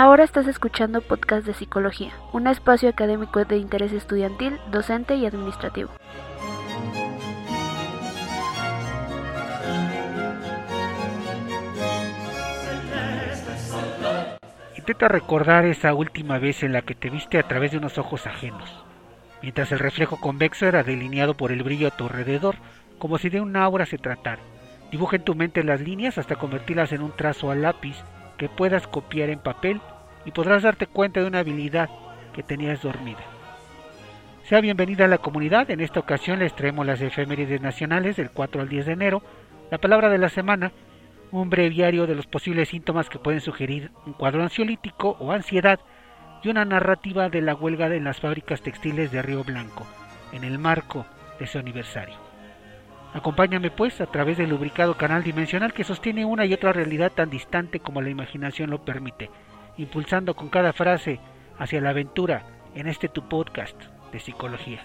Ahora estás escuchando Podcast de Psicología, un espacio académico de interés estudiantil, docente y administrativo. Intenta recordar esa última vez en la que te viste a través de unos ojos ajenos, mientras el reflejo convexo era delineado por el brillo a tu alrededor, como si de una aura se tratara. Dibuja en tu mente las líneas hasta convertirlas en un trazo a lápiz que puedas copiar en papel y podrás darte cuenta de una habilidad que tenías dormida. Sea bienvenida a la comunidad, en esta ocasión les traemos las efemérides nacionales del 4 al 10 de enero, la palabra de la semana, un breviario de los posibles síntomas que pueden sugerir un cuadro ansiolítico o ansiedad y una narrativa de la huelga en las fábricas textiles de Río Blanco, en el marco de ese aniversario. Acompáñame pues a través del lubricado canal dimensional que sostiene una y otra realidad tan distante como la imaginación lo permite, impulsando con cada frase hacia la aventura en este tu podcast de psicología.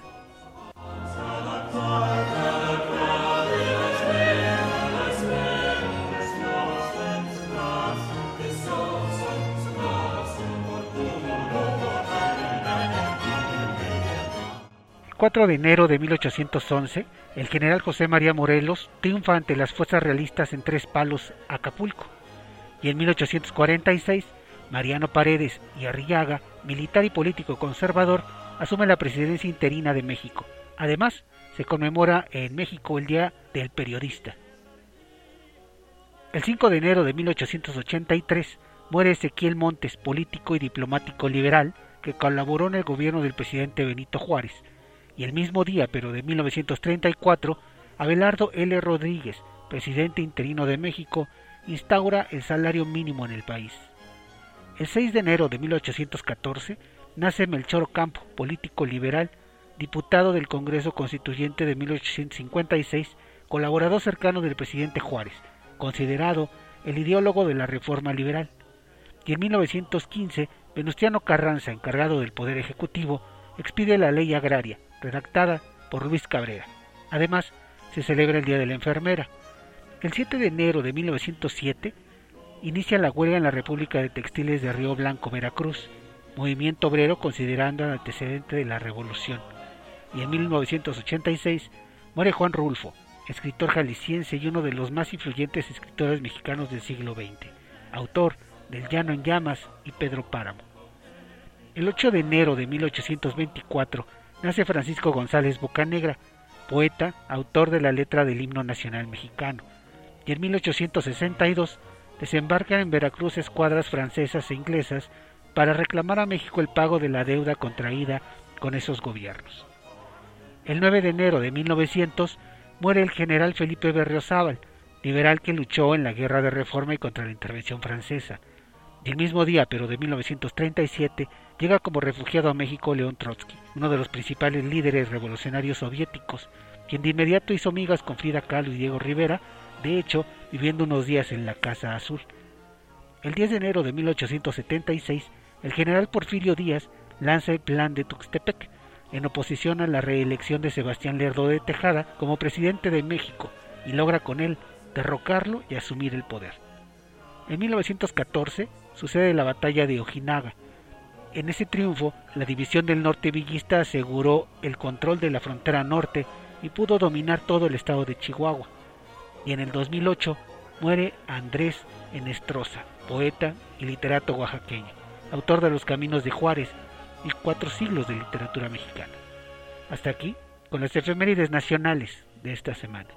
4 de enero de 1811, el general José María Morelos triunfa ante las fuerzas realistas en Tres Palos, Acapulco. Y en 1846, Mariano Paredes y Arriaga, militar y político conservador, asume la presidencia interina de México. Además, se conmemora en México el Día del Periodista. El 5 de enero de 1883 muere Ezequiel Montes, político y diplomático liberal, que colaboró en el gobierno del presidente Benito Juárez y el mismo día, pero de 1934, Abelardo L. Rodríguez, presidente interino de México, instaura el salario mínimo en el país. El 6 de enero de 1814 nace Melchor Ocampo, político liberal, diputado del Congreso Constituyente de 1856, colaborador cercano del presidente Juárez, considerado el ideólogo de la reforma liberal. Y en 1915, Venustiano Carranza, encargado del Poder Ejecutivo, expide la ley agraria, redactada por Luis Cabrera. Además, se celebra el Día de la Enfermera. El 7 de enero de 1907 inicia la huelga en la República de Textiles de Río Blanco, Veracruz, movimiento obrero considerando el antecedente de la revolución. Y en 1986 muere Juan Rulfo, escritor jalisciense y uno de los más influyentes escritores mexicanos del siglo XX, autor del Llano en Llamas y Pedro Páramo. El 8 de enero de 1824 nace Francisco González Bocanegra, poeta, autor de la letra del himno nacional mexicano, y en 1862 desembarcan en Veracruz escuadras francesas e inglesas para reclamar a México el pago de la deuda contraída con esos gobiernos. El 9 de enero de 1900 muere el general Felipe Berriozábal, liberal que luchó en la guerra de reforma y contra la intervención francesa. Y el mismo día, pero de 1937, llega como refugiado a México León Trotsky, uno de los principales líderes revolucionarios soviéticos, quien de inmediato hizo migas con Frida Kahlo y Diego Rivera, de hecho, viviendo unos días en la Casa Azul. El 10 de enero de 1876, el general Porfirio Díaz lanza el plan de Tuxtepec, en oposición a la reelección de Sebastián Lerdo de Tejada como presidente de México, y logra con él derrocarlo y asumir el poder. En 1914 sucede la batalla de Ojinaga, en ese triunfo, la división del norte villista aseguró el control de la frontera norte y pudo dominar todo el estado de Chihuahua. Y en el 2008 muere Andrés Enestrosa, poeta y literato oaxaqueño, autor de Los Caminos de Juárez y cuatro siglos de literatura mexicana. Hasta aquí con las efemérides nacionales de esta semana.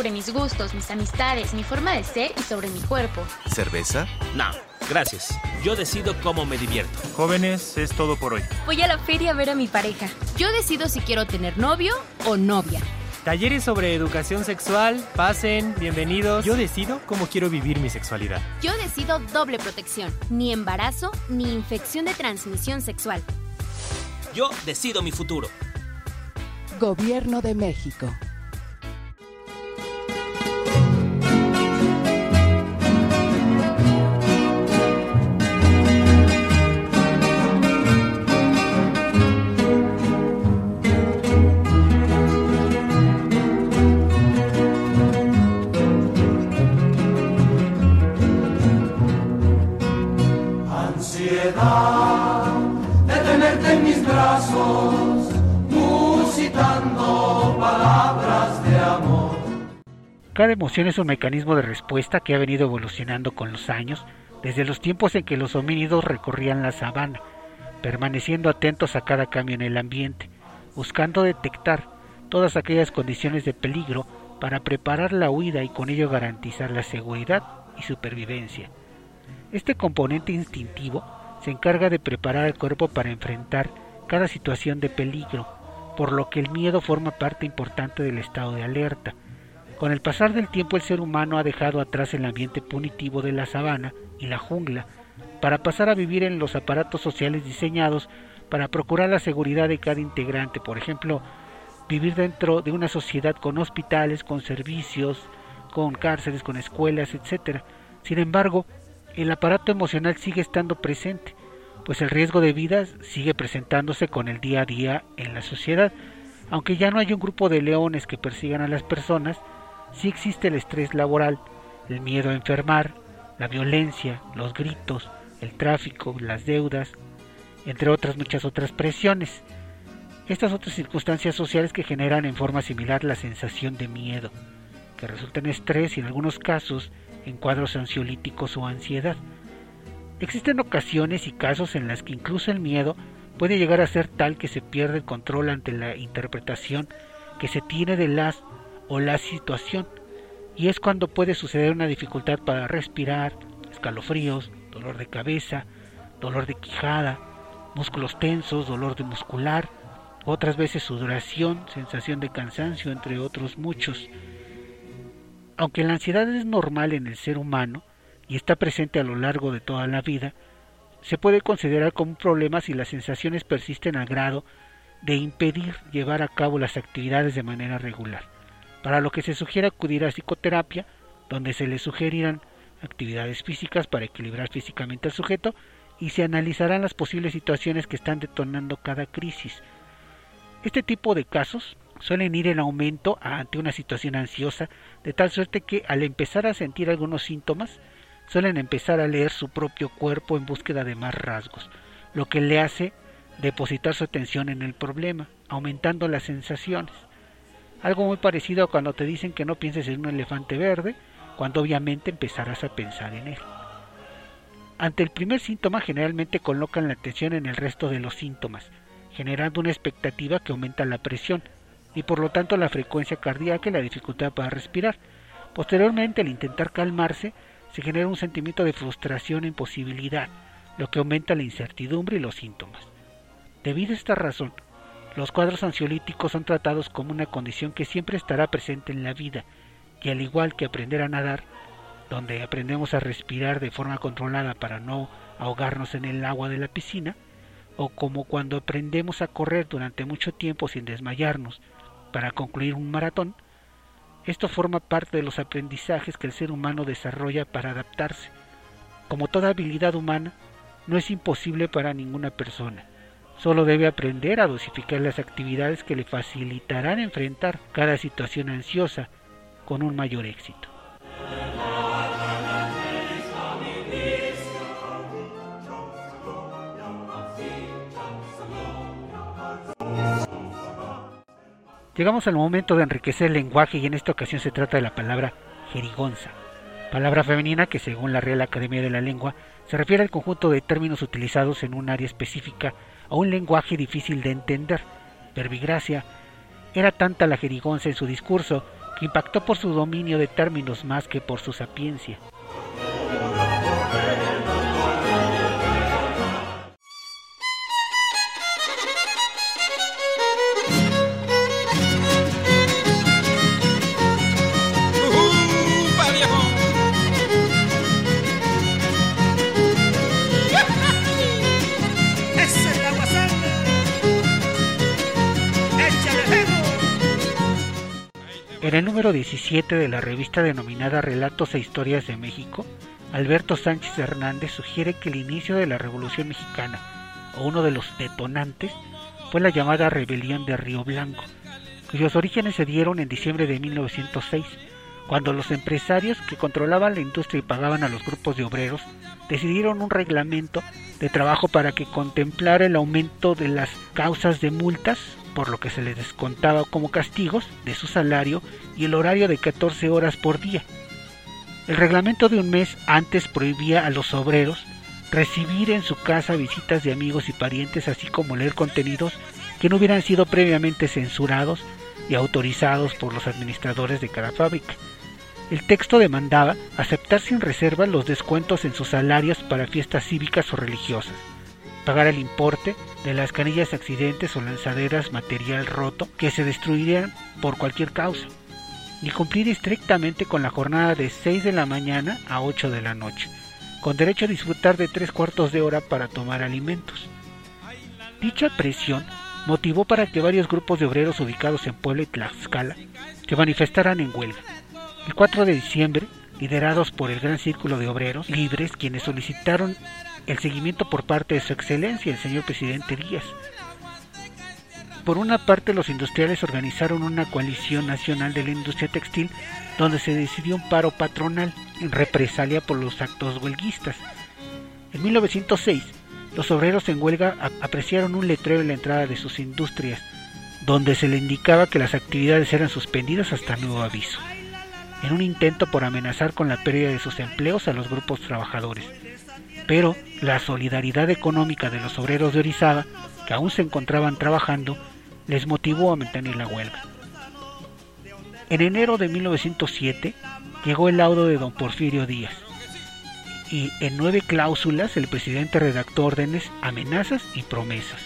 Sobre mis gustos, mis amistades, mi forma de ser y sobre mi cuerpo. ¿Cerveza? No, gracias. Yo decido cómo me divierto. Jóvenes, es todo por hoy. Voy a la feria a ver a mi pareja. Yo decido si quiero tener novio o novia. Talleres sobre educación sexual, pasen, bienvenidos. Yo decido cómo quiero vivir mi sexualidad. Yo decido doble protección, ni embarazo ni infección de transmisión sexual. Yo decido mi futuro. Gobierno de México. Cada emoción es un mecanismo de respuesta que ha venido evolucionando con los años, desde los tiempos en que los homínidos recorrían la sabana, permaneciendo atentos a cada cambio en el ambiente, buscando detectar todas aquellas condiciones de peligro para preparar la huida y con ello garantizar la seguridad y supervivencia. Este componente instintivo se encarga de preparar al cuerpo para enfrentar cada situación de peligro, por lo que el miedo forma parte importante del estado de alerta. Con el pasar del tiempo el ser humano ha dejado atrás el ambiente punitivo de la sabana y la jungla para pasar a vivir en los aparatos sociales diseñados para procurar la seguridad de cada integrante, por ejemplo, vivir dentro de una sociedad con hospitales, con servicios, con cárceles, con escuelas, etc. Sin embargo, el aparato emocional sigue estando presente, pues el riesgo de vida sigue presentándose con el día a día en la sociedad. Aunque ya no hay un grupo de leones que persigan a las personas, sí existe el estrés laboral, el miedo a enfermar, la violencia, los gritos, el tráfico, las deudas, entre otras muchas otras presiones. Estas otras circunstancias sociales que generan en forma similar la sensación de miedo, que resulta en estrés y en algunos casos en cuadros ansiolíticos o ansiedad. Existen ocasiones y casos en las que incluso el miedo puede llegar a ser tal que se pierde el control ante la interpretación que se tiene de las o la situación, y es cuando puede suceder una dificultad para respirar, escalofríos, dolor de cabeza, dolor de quijada, músculos tensos, dolor de muscular, otras veces sudoración, sensación de cansancio, entre otros muchos. Aunque la ansiedad es normal en el ser humano y está presente a lo largo de toda la vida, se puede considerar como un problema si las sensaciones persisten al grado de impedir llevar a cabo las actividades de manera regular, para lo que se sugiere acudir a psicoterapia, donde se le sugerirán actividades físicas para equilibrar físicamente al sujeto y se analizarán las posibles situaciones que están detonando cada crisis. Este tipo de casos suelen ir en aumento ante una situación ansiosa, de tal suerte que al empezar a sentir algunos síntomas, suelen empezar a leer su propio cuerpo en búsqueda de más rasgos, lo que le hace depositar su atención en el problema, aumentando las sensaciones. Algo muy parecido a cuando te dicen que no pienses en un elefante verde, cuando obviamente empezarás a pensar en él. Ante el primer síntoma generalmente colocan la atención en el resto de los síntomas, generando una expectativa que aumenta la presión y por lo tanto la frecuencia cardíaca y la dificultad para respirar. Posteriormente, al intentar calmarse, se genera un sentimiento de frustración e imposibilidad, lo que aumenta la incertidumbre y los síntomas. Debido a esta razón, los cuadros ansiolíticos son tratados como una condición que siempre estará presente en la vida y al igual que aprender a nadar, donde aprendemos a respirar de forma controlada para no ahogarnos en el agua de la piscina, o como cuando aprendemos a correr durante mucho tiempo sin desmayarnos para concluir un maratón, esto forma parte de los aprendizajes que el ser humano desarrolla para adaptarse. Como toda habilidad humana, no es imposible para ninguna persona. Solo debe aprender a dosificar las actividades que le facilitarán enfrentar cada situación ansiosa con un mayor éxito. Llegamos al momento de enriquecer el lenguaje y en esta ocasión se trata de la palabra jerigonza, palabra femenina que según la Real Academia de la Lengua se refiere al conjunto de términos utilizados en un área específica o un lenguaje difícil de entender. Verbigracia era tanta la jerigonza en su discurso impactó por su dominio de términos más que por su sapiencia. En el número 17 de la revista denominada Relatos e Historias de México, Alberto Sánchez Hernández sugiere que el inicio de la Revolución Mexicana, o uno de los detonantes, fue la llamada Rebelión de Río Blanco, cuyos orígenes se dieron en diciembre de 1906, cuando los empresarios que controlaban la industria y pagaban a los grupos de obreros decidieron un reglamento de trabajo para que contemplara el aumento de las causas de multas, por lo que se les descontaba como castigos de su salario y el horario de 14 horas por día. El reglamento de un mes antes prohibía a los obreros recibir en su casa visitas de amigos y parientes, así como leer contenidos que no hubieran sido previamente censurados y autorizados por los administradores de cada fábrica. El texto demandaba aceptar sin reserva los descuentos en sus salarios para fiestas cívicas o religiosas, pagar el importe de las canillas accidentes o lanzaderas material roto que se destruirían por cualquier causa, ni cumplir estrictamente con la jornada de 6 de la mañana a 8 de la noche, con derecho a disfrutar de tres cuartos de hora para tomar alimentos. Dicha presión motivó para que varios grupos de obreros ubicados en Puebla y Tlaxcala se manifestaran en huelga. El 4 de diciembre, liderados por el Gran Círculo de Obreros Libres, quienes solicitaron el seguimiento por parte de su excelencia, el señor presidente Díaz. Por una parte, los industriales organizaron una coalición nacional de la industria textil donde se decidió un paro patronal en represalia por los actos huelguistas. En 1906, los obreros en huelga apreciaron un letrero en la entrada de sus industrias, donde se le indicaba que las actividades eran suspendidas hasta nuevo aviso, en un intento por amenazar con la pérdida de sus empleos a los grupos trabajadores. Pero la solidaridad económica de los obreros de Orizaba, que aún se encontraban trabajando, les motivó a mantener la huelga. En enero de 1907 llegó el laudo de don Porfirio Díaz, y en nueve cláusulas el presidente redactó órdenes, amenazas y promesas.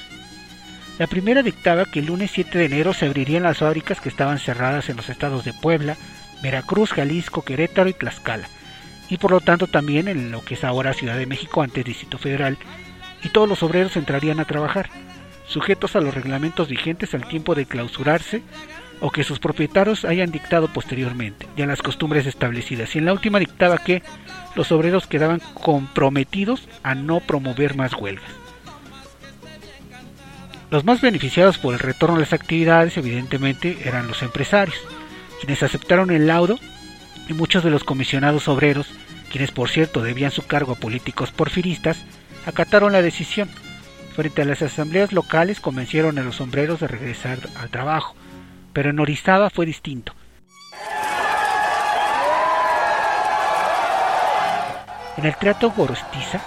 La primera dictaba que el lunes 7 de enero se abrirían las fábricas que estaban cerradas en los estados de Puebla, Veracruz, Jalisco, Querétaro y Tlaxcala, y por lo tanto también en lo que es ahora Ciudad de México, antes Distrito Federal, y todos los obreros entrarían a trabajar, sujetos a los reglamentos vigentes al tiempo de clausurarse o que sus propietarios hayan dictado posteriormente, ya las costumbres establecidas. Y en la última dictaba que los obreros quedaban comprometidos a no promover más huelgas. Los más beneficiados por el retorno de las actividades, evidentemente, eran los empresarios, quienes aceptaron el laudo y muchos de los comisionados obreros, quienes por cierto debían su cargo a políticos porfiristas, acataron la decisión. Frente a las asambleas locales convencieron a los sombreros de regresar al trabajo, pero en Orizaba fue distinto. En el Teatro Gorostiza,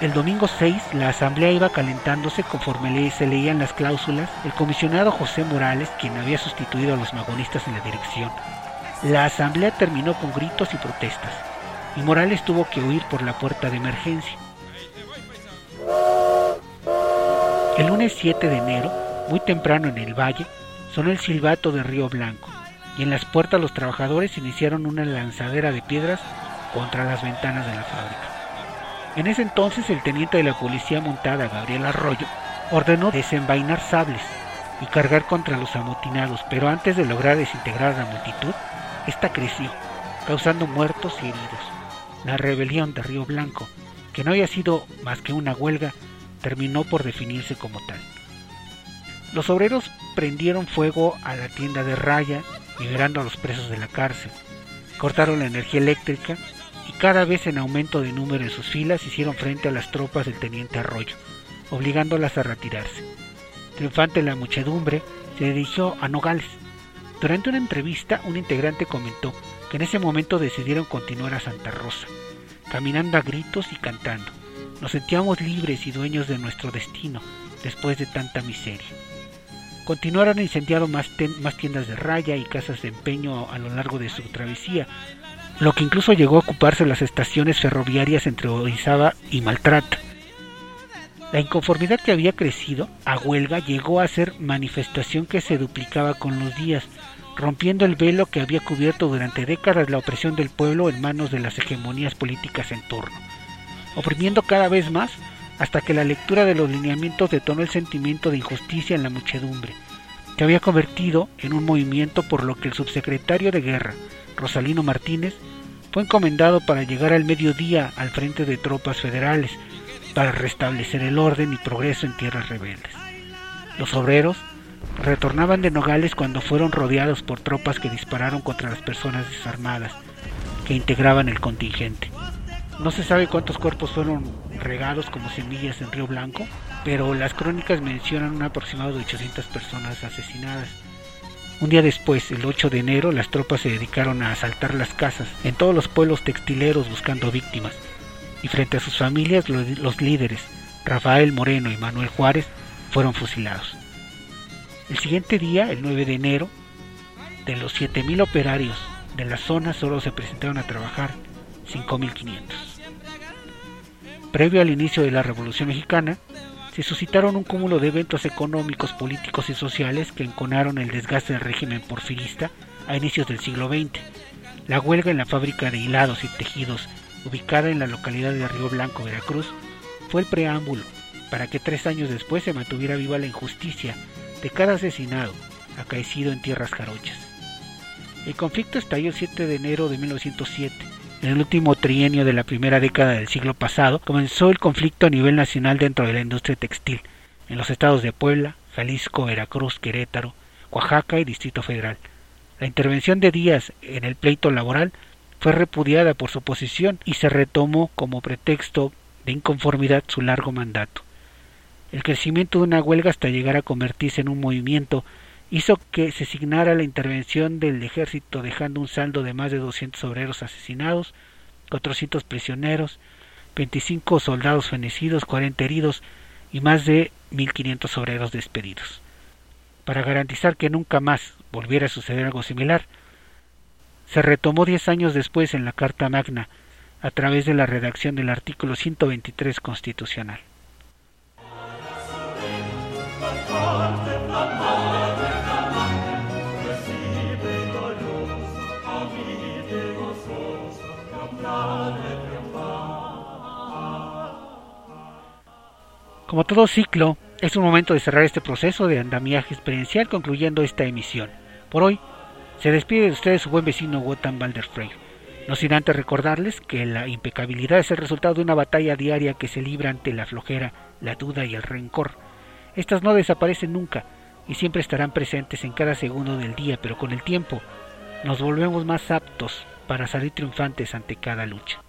el domingo 6, la asamblea iba calentándose conforme se leían las cláusulas. El comisionado José Morales, quien había sustituido a los magonistas en la dirección, la asamblea terminó con gritos y protestas, y Morales tuvo que huir por la puerta de emergencia. El lunes 7 de enero, muy temprano en el valle, sonó el silbato de Río Blanco, y en las puertas los trabajadores iniciaron una lanzadera de piedras contra las ventanas de la fábrica. En ese entonces el teniente de la policía montada, Gabriel Arroyo, ordenó desenvainar sables y cargar contra los amotinados, pero antes de lograr desintegrar a la multitud, esta creció, causando muertos y heridos. La rebelión de Río Blanco, que no había sido más que una huelga, terminó por definirse como tal. Los obreros prendieron fuego a la tienda de Raya, liberando a los presos de la cárcel. Cortaron la energía eléctrica y cada vez en aumento de número en sus filas hicieron frente a las tropas del teniente Arroyo, obligándolas a retirarse. Triunfante la muchedumbre, se dirigió a Nogales. Durante una entrevista, un integrante comentó que en ese momento decidieron continuar a Santa Rosa, caminando a gritos y cantando. Nos sentíamos libres y dueños de nuestro destino después de tanta miseria. Continuaron incendiando más, tiendas de raya y casas de empeño a lo largo de su travesía, lo que incluso llegó a ocuparse las estaciones ferroviarias entre Orizaba y Maltrata. La inconformidad que había crecido a huelga llegó a ser manifestación que se duplicaba con los días, rompiendo el velo que había cubierto durante décadas la opresión del pueblo en manos de las hegemonías políticas en turno, oprimiendo cada vez más hasta que la lectura de los lineamientos detonó el sentimiento de injusticia en la muchedumbre, que había convertido en un movimiento por lo que el subsecretario de guerra, Rosalino Martínez, fue encomendado para llegar al mediodía al frente de tropas federales para restablecer el orden y progreso en tierras rebeldes. Los obreros retornaban de Nogales cuando fueron rodeados por tropas que dispararon contra las personas desarmadas que integraban el contingente. No se sabe cuántos cuerpos fueron regados como semillas en Río Blanco, pero las crónicas mencionan un aproximado de 800 personas asesinadas. Un día después, el 8 de enero, las tropas se dedicaron a asaltar las casas en todos los pueblos textileros buscando víctimas, y frente a sus familias los, líderes, Rafael Moreno y Manuel Juárez, fueron fusilados. El siguiente día, el 9 de enero, de los 7.000 operarios de la zona solo se presentaron a trabajar 5.500. Previo al inicio de la Revolución Mexicana, se suscitaron un cúmulo de eventos económicos, políticos y sociales que enconaron el desgaste del régimen porfirista a inicios del siglo XX. La huelga en la fábrica de hilados y tejidos, ubicada en la localidad de Río Blanco, Veracruz, fue el preámbulo para que tres años después se mantuviera viva la injusticia de cada asesinado acaecido en tierras jarochas. El conflicto estalló el 7 de enero de 1907 en el último trienio de la primera década del siglo pasado, comenzó el conflicto a nivel nacional dentro de la industria textil, en los estados de Puebla, Jalisco, Veracruz, Querétaro, Oaxaca y Distrito Federal. La intervención de Díaz en el pleito laboral fue repudiada por su oposición y se retomó como pretexto de inconformidad su largo mandato. El crecimiento de una huelga hasta llegar a convertirse en un movimiento hizo que se signara la intervención del ejército dejando un saldo de más de 200 obreros asesinados, 400 prisioneros, 25 soldados fenecidos, 40 heridos y más de 1.500 obreros despedidos. Para garantizar que nunca más volviera a suceder algo similar, se retomó diez años después en la Carta Magna a través de la redacción del artículo 123 constitucional. Como todo ciclo, es un momento de cerrar este proceso de andamiaje experiencial concluyendo esta emisión. Por hoy, se despide de ustedes su buen vecino Wotan Frey. No sin antes recordarles que la impecabilidad es el resultado de una batalla diaria que se libra ante la flojera, la duda y el rencor. Estas no desaparecen nunca y siempre estarán presentes en cada segundo del día, pero con el tiempo nos volvemos más aptos para salir triunfantes ante cada lucha.